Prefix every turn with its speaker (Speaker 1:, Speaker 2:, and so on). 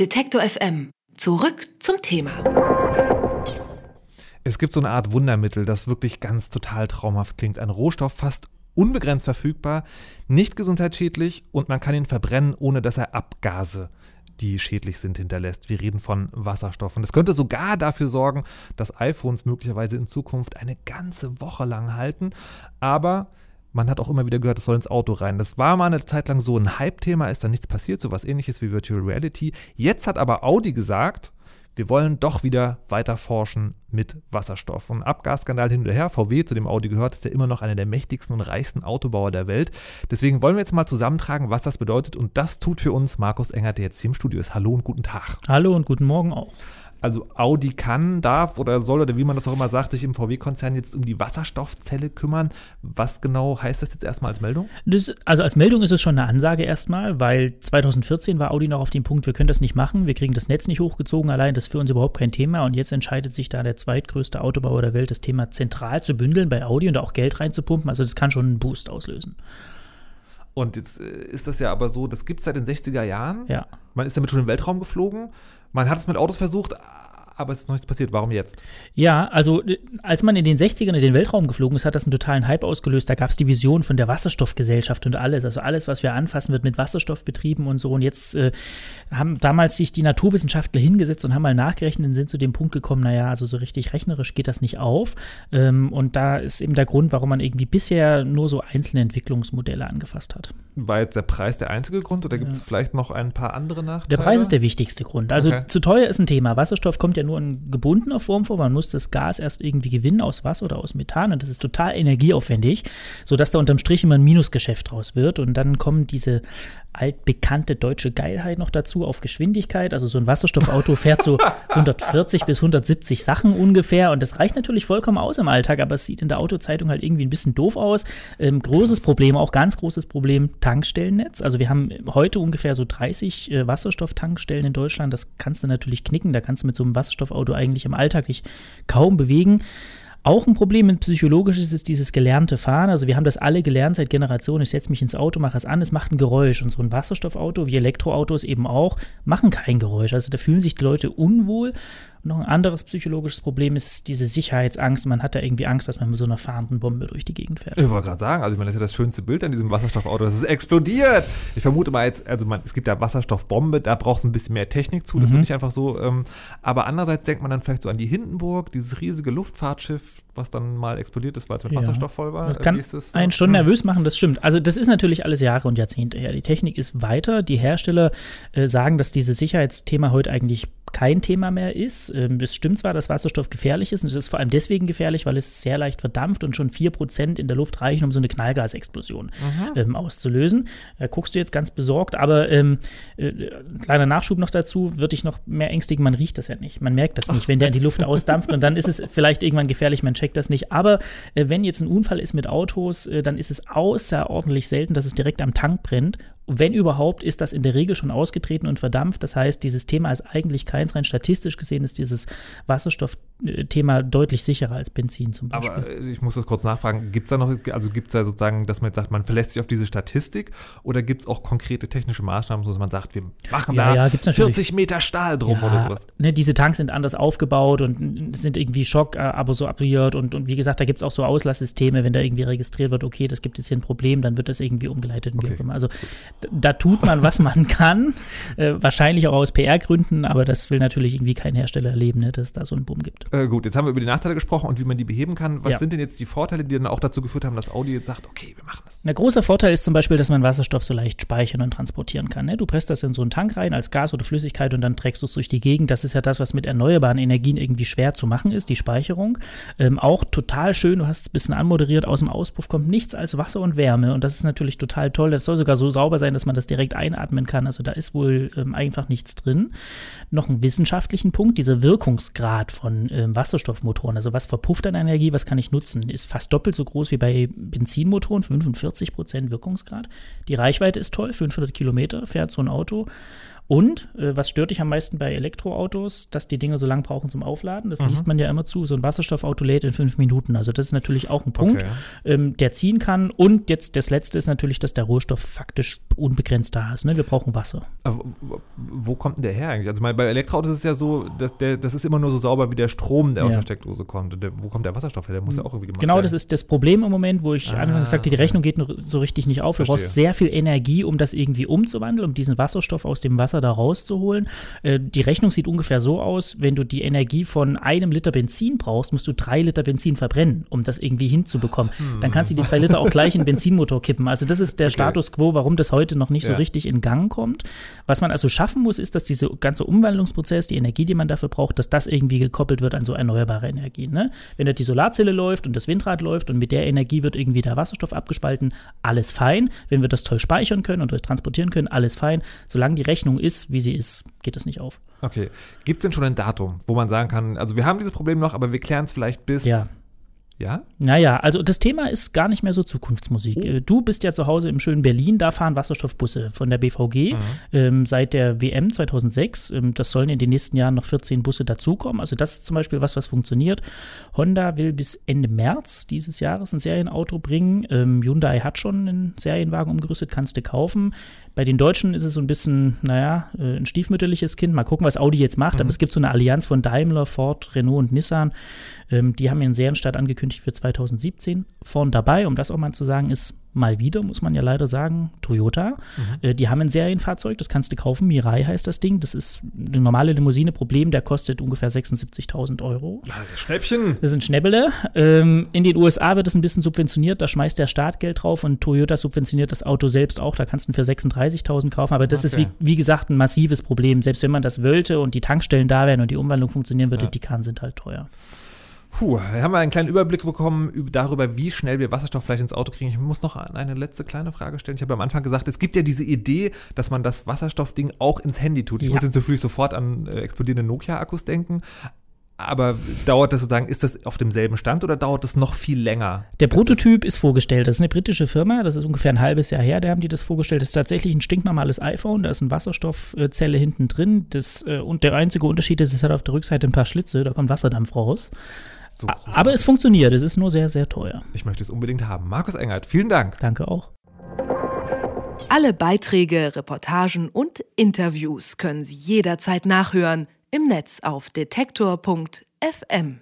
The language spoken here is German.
Speaker 1: Detektor FM. Zurück zum Thema.
Speaker 2: Es gibt so eine Art Wundermittel, das wirklich ganz total traumhaft klingt. Ein Rohstoff fast unbegrenzt verfügbar, nicht gesundheitsschädlich und man kann ihn verbrennen, ohne dass er Abgase die schädlich sind, hinterlässt. Wir reden von Wasserstoff. Und das könnte sogar dafür sorgen, dass iPhones möglicherweise in Zukunft eine ganze Woche lang halten. Aber man hat auch immer wieder gehört, es soll ins Auto rein. Das war mal eine Zeit lang so ein Hype-Thema, ist dann nichts passiert, so was ähnliches wie Virtual Reality. Jetzt hat aber Audi gesagt, wir wollen doch wieder weiter forschen mit Wasserstoff. Und Abgasskandal hin und her, VW, zu dem Audi gehört, ist ja immer noch einer der mächtigsten und reichsten Autobauer der Welt. Deswegen wollen wir jetzt mal zusammentragen, was das bedeutet. Und das tut für uns Markus Engert, der jetzt hier im Studio ist. Hallo und guten Tag.
Speaker 3: Hallo und guten Morgen auch.
Speaker 2: Also Audi kann, darf oder soll oder wie man das auch immer sagt, sich im VW-Konzern jetzt um die Wasserstoffzelle kümmern. Was genau heißt das jetzt erstmal als Meldung?
Speaker 3: Das, also als Meldung ist es schon eine Ansage erstmal, weil 2014 war Audi noch auf dem Punkt, wir können das nicht machen, wir kriegen das Netz nicht hochgezogen allein, das ist für uns überhaupt kein Thema und jetzt entscheidet sich da der zweitgrößte Autobauer der Welt, das Thema zentral zu bündeln bei Audi und auch Geld reinzupumpen. Also das kann schon einen Boost auslösen.
Speaker 2: Und jetzt äh, ist das ja aber so, das gibt es seit den 60er Jahren.
Speaker 3: Ja.
Speaker 2: Man ist damit schon im Weltraum geflogen. Man hat es mit Autos versucht, aber es ist noch nichts passiert. Warum jetzt?
Speaker 3: Ja, also äh, als man in den 60ern in den Weltraum geflogen ist, hat das einen totalen Hype ausgelöst. Da gab es die Vision von der Wasserstoffgesellschaft und alles. Also alles, was wir anfassen, wird mit Wasserstoff betrieben und so. Und jetzt äh, haben damals sich die Naturwissenschaftler hingesetzt und haben mal nachgerechnet und sind zu dem Punkt gekommen, naja, also so richtig rechnerisch geht das nicht auf. Ähm, und da ist eben der Grund, warum man irgendwie bisher nur so einzelne Entwicklungsmodelle angefasst hat.
Speaker 2: War jetzt der Preis der einzige Grund oder gibt es ja. vielleicht noch ein paar andere Nachteile?
Speaker 3: Der Preis ist der wichtigste Grund. Also okay. zu teuer ist ein Thema. Wasserstoff kommt ja nur in gebundener Form vor. Man muss das Gas erst irgendwie gewinnen aus Wasser oder aus Methan und das ist total energieaufwendig, sodass da unterm Strich immer ein Minusgeschäft draus wird. Und dann kommen diese altbekannte deutsche Geilheit noch dazu auf Geschwindigkeit. Also so ein Wasserstoffauto fährt so 140 bis 170 Sachen ungefähr und das reicht natürlich vollkommen aus im Alltag, aber es sieht in der Autozeitung halt irgendwie ein bisschen doof aus. Ähm, großes Problem, auch ganz großes Problem, Tankstellennetz. Also wir haben heute ungefähr so 30 äh, Wasserstofftankstellen in Deutschland. Das kannst du natürlich knicken. Da kannst du mit so einem Wasserstoffauto eigentlich im Alltag dich kaum bewegen. Auch ein Problem mit psychologisches ist dieses gelernte Fahren. Also wir haben das alle gelernt seit Generationen. Ich setze mich ins Auto, mache es an, es macht ein Geräusch. Und so ein Wasserstoffauto, wie Elektroautos eben auch, machen kein Geräusch. Also da fühlen sich die Leute unwohl noch ein anderes psychologisches Problem ist diese Sicherheitsangst. Man hat da irgendwie Angst, dass man mit so einer fahrenden Bombe durch die Gegend fährt.
Speaker 2: Ich wollte gerade sagen, also ich meine, das ist ja das schönste Bild an diesem Wasserstoffauto, dass es explodiert. Ich vermute mal jetzt, also man, es gibt ja Wasserstoffbombe, da braucht es ein bisschen mehr Technik zu, das mhm. wird nicht einfach so. Ähm, aber andererseits denkt man dann vielleicht so an die Hindenburg, dieses riesige Luftfahrtschiff, was dann mal explodiert ist, weil es mit ja. Wasserstoff voll war.
Speaker 3: Das kann das? einen schon nervös machen, das stimmt. Also das ist natürlich alles Jahre und Jahrzehnte her. Die Technik ist weiter. Die Hersteller äh, sagen, dass dieses Sicherheitsthema heute eigentlich kein Thema mehr ist. Ähm, es stimmt zwar, dass Wasserstoff gefährlich ist, und es ist vor allem deswegen gefährlich, weil es sehr leicht verdampft und schon 4% in der Luft reichen, um so eine Knallgasexplosion ähm, auszulösen. Da guckst du jetzt ganz besorgt, aber ähm, äh, kleiner Nachschub noch dazu, würde ich noch mehr ängstigen, man riecht das ja nicht. Man merkt das nicht, Ach, wenn der in die Luft ausdampft und dann ist es vielleicht irgendwann gefährlich, man checkt das nicht. Aber äh, wenn jetzt ein Unfall ist mit Autos, äh, dann ist es außerordentlich selten, dass es direkt am Tank brennt wenn überhaupt, ist das in der Regel schon ausgetreten und verdampft. Das heißt, dieses Thema ist eigentlich keins. Rein statistisch gesehen ist dieses Wasserstoffthema deutlich sicherer als Benzin zum Beispiel.
Speaker 2: Aber äh, ich muss das kurz nachfragen. Gibt es da noch, also gibt es da sozusagen, dass man jetzt sagt, man verlässt sich auf diese Statistik oder gibt es auch konkrete technische Maßnahmen, dass man sagt, wir machen ja, da ja, 40 Meter Stahl drum ja, oder sowas?
Speaker 3: Ne, diese Tanks sind anders aufgebaut und sind irgendwie Schock, äh, aber so abriert und, und wie gesagt, da gibt es auch so Auslasssysteme, wenn da irgendwie registriert wird, okay, das gibt es hier ein Problem, dann wird das irgendwie umgeleitet. Okay. Also da tut man, was man kann. Äh, wahrscheinlich auch aus PR-Gründen, aber das will natürlich irgendwie kein Hersteller erleben, ne, dass es da so einen Boom gibt.
Speaker 2: Äh, gut, jetzt haben wir über die Nachteile gesprochen und wie man die beheben kann. Was ja. sind denn jetzt die Vorteile, die dann auch dazu geführt haben, dass Audi jetzt sagt, okay, wir machen das?
Speaker 3: Ein großer Vorteil ist zum Beispiel, dass man Wasserstoff so leicht speichern und transportieren kann. Ne? Du presst das in so einen Tank rein als Gas oder Flüssigkeit und dann trägst du es durch die Gegend. Das ist ja das, was mit erneuerbaren Energien irgendwie schwer zu machen ist, die Speicherung. Ähm, auch total schön, du hast es ein bisschen anmoderiert, aus dem Auspuff kommt nichts als Wasser und Wärme und das ist natürlich total toll. Das soll sogar so sauber sein, dass man das direkt einatmen kann. Also da ist wohl ähm, einfach nichts drin. Noch einen wissenschaftlichen Punkt, dieser Wirkungsgrad von ähm, Wasserstoffmotoren. Also was verpufft an Energie, was kann ich nutzen, ist fast doppelt so groß wie bei Benzinmotoren, 45 Prozent Wirkungsgrad. Die Reichweite ist toll, 500 Kilometer fährt so ein Auto. Und äh, was stört dich am meisten bei Elektroautos, dass die Dinge so lang brauchen zum Aufladen? Das mhm. liest man ja immer zu. So ein Wasserstoffauto lädt in fünf Minuten. Also das ist natürlich auch ein Punkt, okay. ähm, der ziehen kann. Und jetzt das Letzte ist natürlich, dass der Rohstoff faktisch unbegrenzt da ist. Ne? Wir brauchen Wasser.
Speaker 2: Aber wo kommt denn der her eigentlich? Also bei Elektroautos ist es ja so, dass der, das ist immer nur so sauber wie der Strom, der ja. aus der Steckdose kommt. Der, wo kommt der Wasserstoff her? Der muss ja auch irgendwie
Speaker 3: gemacht Genau, werden. das ist das Problem im Moment, wo ich ah, anfangs sagte, die Rechnung geht so richtig nicht auf. Du brauchst sehr viel Energie, um das irgendwie umzuwandeln, um diesen Wasserstoff aus dem Wasser da rauszuholen. Äh, die Rechnung sieht ungefähr so aus, wenn du die Energie von einem Liter Benzin brauchst, musst du drei Liter Benzin verbrennen, um das irgendwie hinzubekommen. Hm. Dann kannst du die drei Liter auch gleich in den Benzinmotor kippen. Also das ist der okay. Status quo, warum das heute noch nicht ja. so richtig in Gang kommt. Was man also schaffen muss, ist, dass dieser ganze Umwandlungsprozess, die Energie, die man dafür braucht, dass das irgendwie gekoppelt wird an so erneuerbare Energien. Ne? Wenn da die Solarzelle läuft und das Windrad läuft und mit der Energie wird irgendwie der Wasserstoff abgespalten, alles fein. Wenn wir das toll speichern können und transportieren können, alles fein. Solange die Rechnung ist, wie sie ist, geht das nicht auf.
Speaker 2: Okay. Gibt es denn schon ein Datum, wo man sagen kann, also wir haben dieses Problem noch, aber wir klären es vielleicht bis
Speaker 3: ja.
Speaker 2: Ja?
Speaker 3: Naja, also das Thema ist gar nicht mehr so Zukunftsmusik. Oh. Äh, du bist ja zu Hause im schönen Berlin, da fahren Wasserstoffbusse von der BVG mhm. ähm, seit der WM 2006. Ähm, das sollen in den nächsten Jahren noch 14 Busse dazukommen. Also das ist zum Beispiel was, was funktioniert. Honda will bis Ende März dieses Jahres ein Serienauto bringen. Ähm, Hyundai hat schon einen Serienwagen umgerüstet, kannst du kaufen. Bei den Deutschen ist es so ein bisschen, naja, äh, ein stiefmütterliches Kind. Mal gucken, was Audi jetzt macht. Mhm. Aber es gibt so eine Allianz von Daimler, Ford, Renault und Nissan. Ähm, die haben ihren Serienstart angekündigt für 2017. Vorn dabei, um das auch mal zu sagen, ist mal wieder, muss man ja leider sagen, Toyota. Mhm. Äh, die haben ein Serienfahrzeug, das kannst du kaufen. Mirai heißt das Ding. Das ist eine normale Limousine. Problem, der kostet ungefähr 76.000 Euro.
Speaker 2: Ja, das ist Schnäppchen.
Speaker 3: Das sind Schnäppele. Ähm, in den USA wird es ein bisschen subventioniert. Da schmeißt der Staat Geld drauf und Toyota subventioniert das Auto selbst auch. Da kannst du für 36.000 kaufen. Aber das okay. ist, wie, wie, gesagt, ein massives Problem. Selbst wenn man das wollte und die Tankstellen da wären und die Umwandlung funktionieren würde, ja. die Kahn sind halt teuer.
Speaker 2: Puh, haben wir einen kleinen Überblick bekommen darüber, wie schnell wir Wasserstoff vielleicht ins Auto kriegen. Ich muss noch eine letzte kleine Frage stellen. Ich habe am Anfang gesagt, es gibt ja diese Idee, dass man das Wasserstoffding auch ins Handy tut. Ich ja. muss jetzt natürlich sofort an äh, explodierende Nokia-Akkus denken. Aber dauert das sozusagen, ist das auf demselben Stand oder dauert das noch viel länger?
Speaker 3: Der Prototyp ist, vorgestellt. Das ist eine britische Firma, das ist ungefähr ein halbes Jahr her, da haben die das vorgestellt. Das ist tatsächlich ein stinknormales iPhone, da ist eine Wasserstoffzelle hinten drin. Das, äh, und der einzige Unterschied ist, es hat auf der Rückseite ein paar Schlitze, da kommt Wasserdampf raus. So Aber es funktioniert, es ist nur sehr, sehr teuer.
Speaker 2: Ich möchte es unbedingt haben. Markus Engert, vielen Dank.
Speaker 3: Danke auch.
Speaker 1: Alle Beiträge, Reportagen und Interviews können Sie jederzeit nachhören im Netz auf detektor.fm.